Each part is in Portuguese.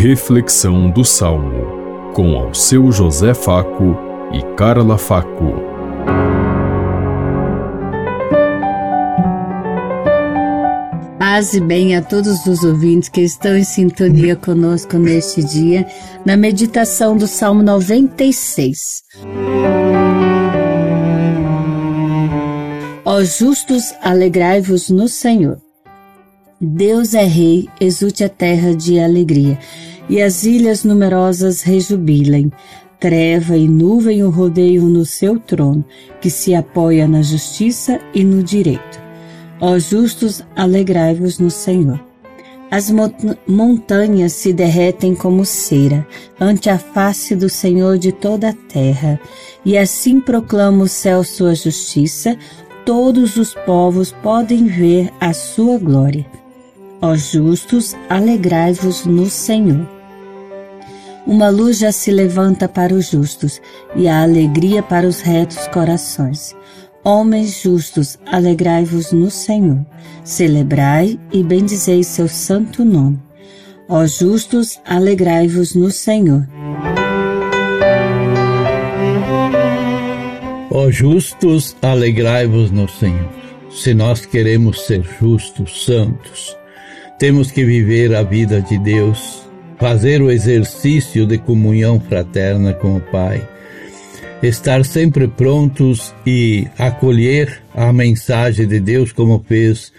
Reflexão do Salmo, com ao seu José Faco e Carla Faco. Paz e bem a todos os ouvintes que estão em sintonia conosco neste dia, na meditação do Salmo 96. Ó justos, alegrai-vos no Senhor. Deus é rei, exulte a terra de alegria, e as ilhas numerosas rejubilem. Treva e nuvem o rodeiam no seu trono, que se apoia na justiça e no direito. Ó justos, alegrai-vos no Senhor. As montanhas se derretem como cera ante a face do Senhor de toda a terra, e assim proclama o céu sua justiça, todos os povos podem ver a sua glória. Ó justos, alegrai-vos no Senhor. Uma luz já se levanta para os justos e a alegria para os retos corações. Homens justos, alegrai-vos no Senhor. Celebrai e bendizei seu santo nome. Ó justos, alegrai-vos no Senhor. Ó justos, alegrai-vos no Senhor. Se nós queremos ser justos, santos, temos que viver a vida de Deus, fazer o exercício de comunhão fraterna com o Pai, estar sempre prontos e acolher a mensagem de Deus como fez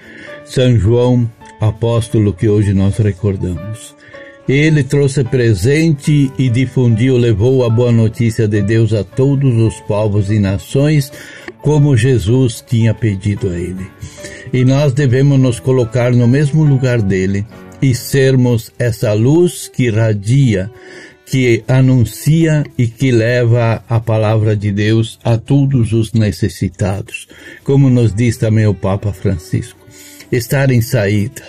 São João, apóstolo que hoje nós recordamos. Ele trouxe presente e difundiu, levou a boa notícia de Deus a todos os povos e nações, como Jesus tinha pedido a ele e nós devemos nos colocar no mesmo lugar dele e sermos essa luz que radia, que anuncia e que leva a palavra de Deus a todos os necessitados, como nos diz também o Papa Francisco. Estar em saída,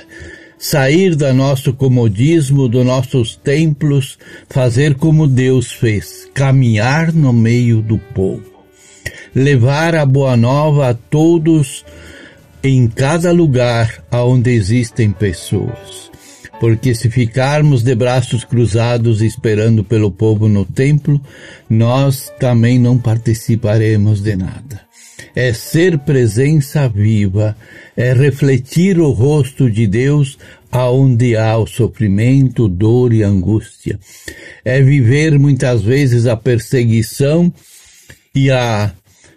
sair do nosso comodismo, dos nossos templos, fazer como Deus fez, caminhar no meio do povo, levar a boa nova a todos em cada lugar onde existem pessoas. Porque se ficarmos de braços cruzados esperando pelo povo no templo, nós também não participaremos de nada. É ser presença viva, é refletir o rosto de Deus aonde há o sofrimento, dor e angústia. É viver muitas vezes a perseguição e a,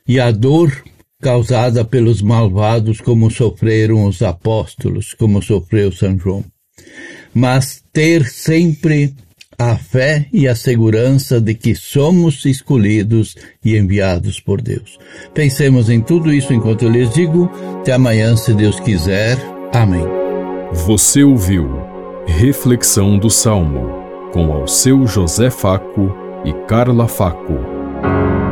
e a dor causada pelos malvados, como sofreram os apóstolos, como sofreu São João. Mas ter sempre a fé e a segurança de que somos escolhidos e enviados por Deus. Pensemos em tudo isso enquanto eu lhes digo. Até amanhã, se Deus quiser. Amém. Você ouviu Reflexão do Salmo com ao seu José Faco e Carla Faco.